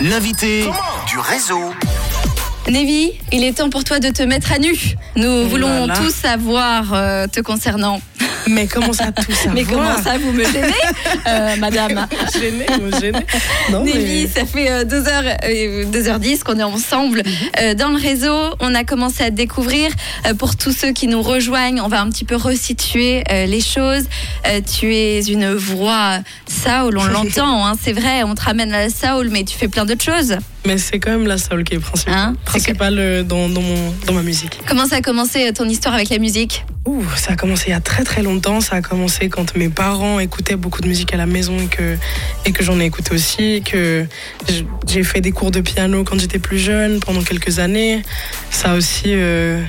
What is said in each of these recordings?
L'invité du réseau. Nevi, il est temps pour toi de te mettre à nu. Nous voulons Voilà. tout savoir euh, te concernant. Mais comment ça tout ça Mais comment ça, vous me gênez, euh, madame Gêné, me gêné. Non, Nevi, mais... ça fait euh, 2h, euh, 2h10 qu'on est ensemble euh, dans le réseau. On a commencé à te découvrir. Euh, pour tous ceux qui nous rejoignent, on va un petit peu resituer euh, les choses. Euh, tu es une voix soul, on l'entend, hein, c'est vrai, on te ramène à la soul, mais tu fais plein d'autres choses. Mais c'est quand même la soul qui est principale, Hein principale euh, dans, dans, mon, dans ma musique. Comment ça a commencé euh, ton histoire avec la musique Ouh, ça a commencé il y a très très longtemps. Ça a commencé quand mes parents écoutaient beaucoup de musique à la maison et que, et que j'en ai écouté aussi. Que j'ai fait des cours de piano quand j'étais plus jeune pendant quelques années. Ça aussi, euh,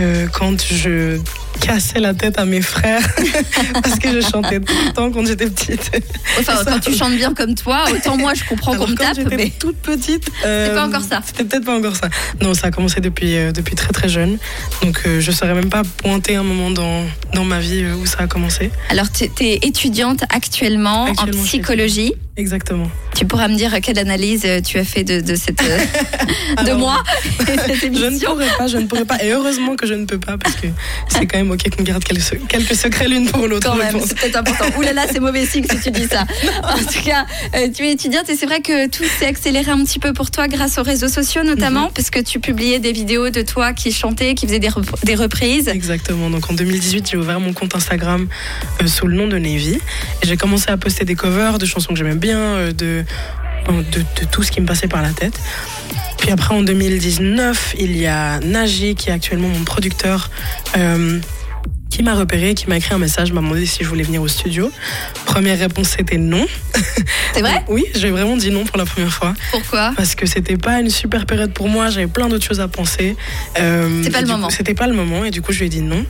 euh, quand je cassais la tête à mes frères parce que je chantais tout le temps quand j'étais petite. Enfin, Ça- quand tu chantes bien comme toi, autant moi je comprends qu'on me quand tape, j'étais mais toute petite. euh, pas encore ça. C'était peut-être pas encore ça. Non, ça a commencé depuis, euh, depuis très très jeune. Donc euh, je saurais même pas pointer un moment dans, dans ma vie euh, où ça a commencé. alors tu es étudiante actuellement, Actuellement, en psychologie. Exactement. Tu pourras me dire quelle analyse euh, tu as fait de, de cette euh, de Alors, moi cette Je ne pourrais pas, je ne pourrais pas. Et heureusement que je ne peux pas parce que c'est quand même ok qu'on garde quelques, secrets l'une pour l'autre. Quand même, c'est peut-être important. Ouh là là, c'est mauvais signe si tu dis ça. En tout cas, euh, tu es étudiante et c'est vrai que tout s'est accéléré un petit peu pour toi grâce aux réseaux sociaux notamment, Mhm. parce que tu publiais des vidéos de toi qui chantais, qui faisait des, rep- des reprises. Exactement. Donc en 2018, j'ai ouvert mon compte Instagram euh, sous le nom de Navy. Et j'ai commencé à poster des covers de chansons que j'aimais bien, euh, de, de, de tout ce qui me passait par la tête. Puis après, en 2019, il y a Naji, qui est actuellement mon producteur, euh, qui m'a repéré, qui m'a écrit un message, m'a demandé si je voulais venir au studio. Première réponse, c'était non. C'est vrai? Oui, j'ai vraiment dit non pour la première fois. Pourquoi? Parce que c'était pas une super période pour moi, j'avais plein d'autres choses à penser. Euh, C'est pas le moment. C'était pas le moment et du coup je lui ai dit non.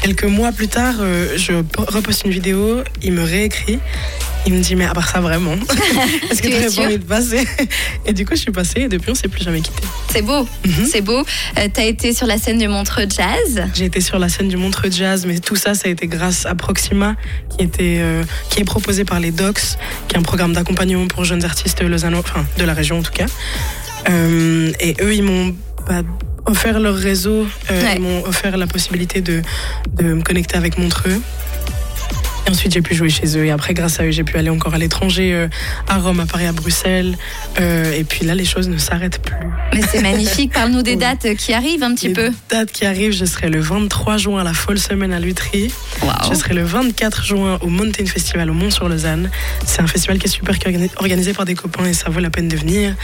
Quelques mois plus tard, euh, je po- reposte une vidéo, il me réécrit. Il me dit mais à part ça vraiment, est-ce que Tu tu n'aurais pas envie de passer Et du coup je suis passée et depuis on s'est plus jamais quitté. C'est beau, Mhm. c'est beau. Euh, T'as été sur la scène du Montreux Jazz. J'ai été sur la scène du Montreux Jazz, mais tout ça, ça a été grâce à Proxima, qui, était, euh, qui est proposé par les Docs, qui est un programme d'accompagnement pour jeunes artistes lausannois, enfin de la région en tout cas. Euh, et eux, ils m'ont bah, offert leur réseau, euh, Ouais. ils m'ont offert la possibilité de, de me connecter avec Montreux. Et ensuite, j'ai pu jouer chez eux. Et après, grâce à eux, j'ai pu aller encore à l'étranger, euh, à Rome, à Paris, à Bruxelles. Euh, et puis là, les choses ne s'arrêtent plus. Mais c'est magnifique. Parle-nous des dates qui arrivent un petit Les peu. dates qui arrivent, je serai le 23 juin à la Folle Semaine à Lutry. Je serai le 24 juin au Mountain Festival au Mont-sur-Lausanne. C'est un festival qui est super qui est organi- organisé par des copains et ça vaut la peine de venir.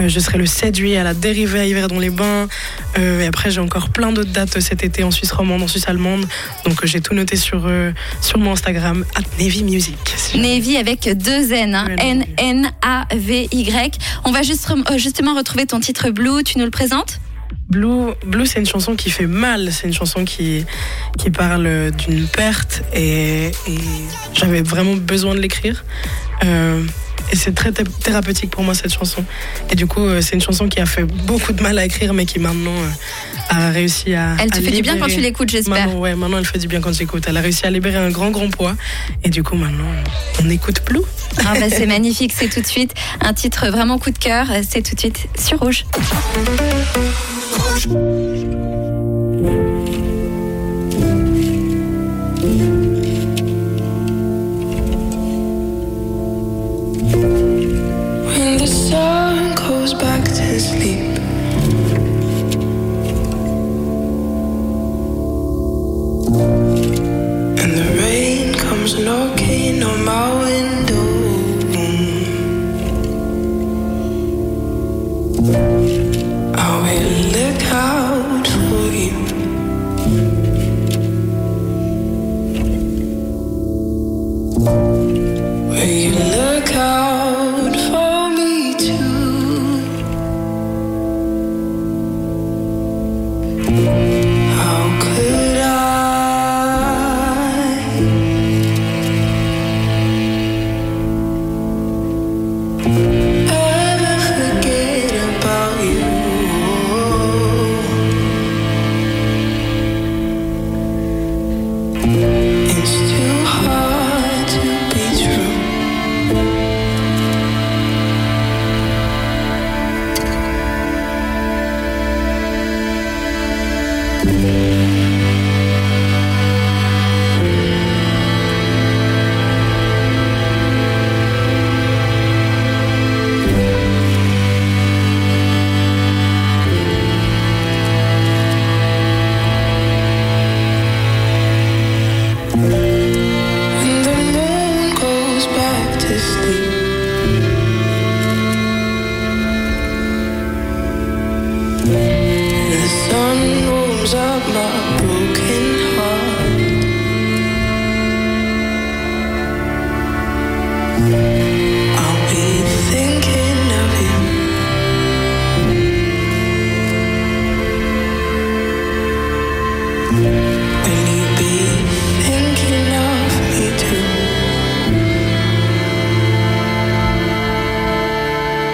Euh, je serai le 7 juillet à la Dérivée à Yverdon-les-Bains. Et après, j'ai encore plein d'autres dates cet été en Suisse romande, en Suisse allemande. Donc, j'ai tout noté sur, sur mon Instagram, at Navy Music. Navy avec deux N, hein. Ouais, non, N-N-A-V-Y. On va juste, euh, justement retrouver ton titre Blue. Tu nous le présentes? Blue, Blue c'est une chanson qui fait mal. C'est une chanson qui, qui parle d'une perte et, et j'avais vraiment besoin de l'écrire. Euh, et c'est très thé- thérapeutique pour moi cette chanson. Et du coup, euh, c'est une chanson qui a fait beaucoup de mal à écrire, mais qui maintenant a réussi à. Elle te à fait du bien quand tu l'écoutes, j'espère. Maintenant, ouais, maintenant elle fait du bien quand j'écoute. Elle a réussi à libérer un grand, grand poids. Et du coup, maintenant, on écoute Blue. Ah bah, c'est magnifique, c'est tout de suite un titre vraiment coup de cœur. C'est tout de suite sur Rouge. When the sun goes back to sleep. Knocking on my window. Thank to be you. to.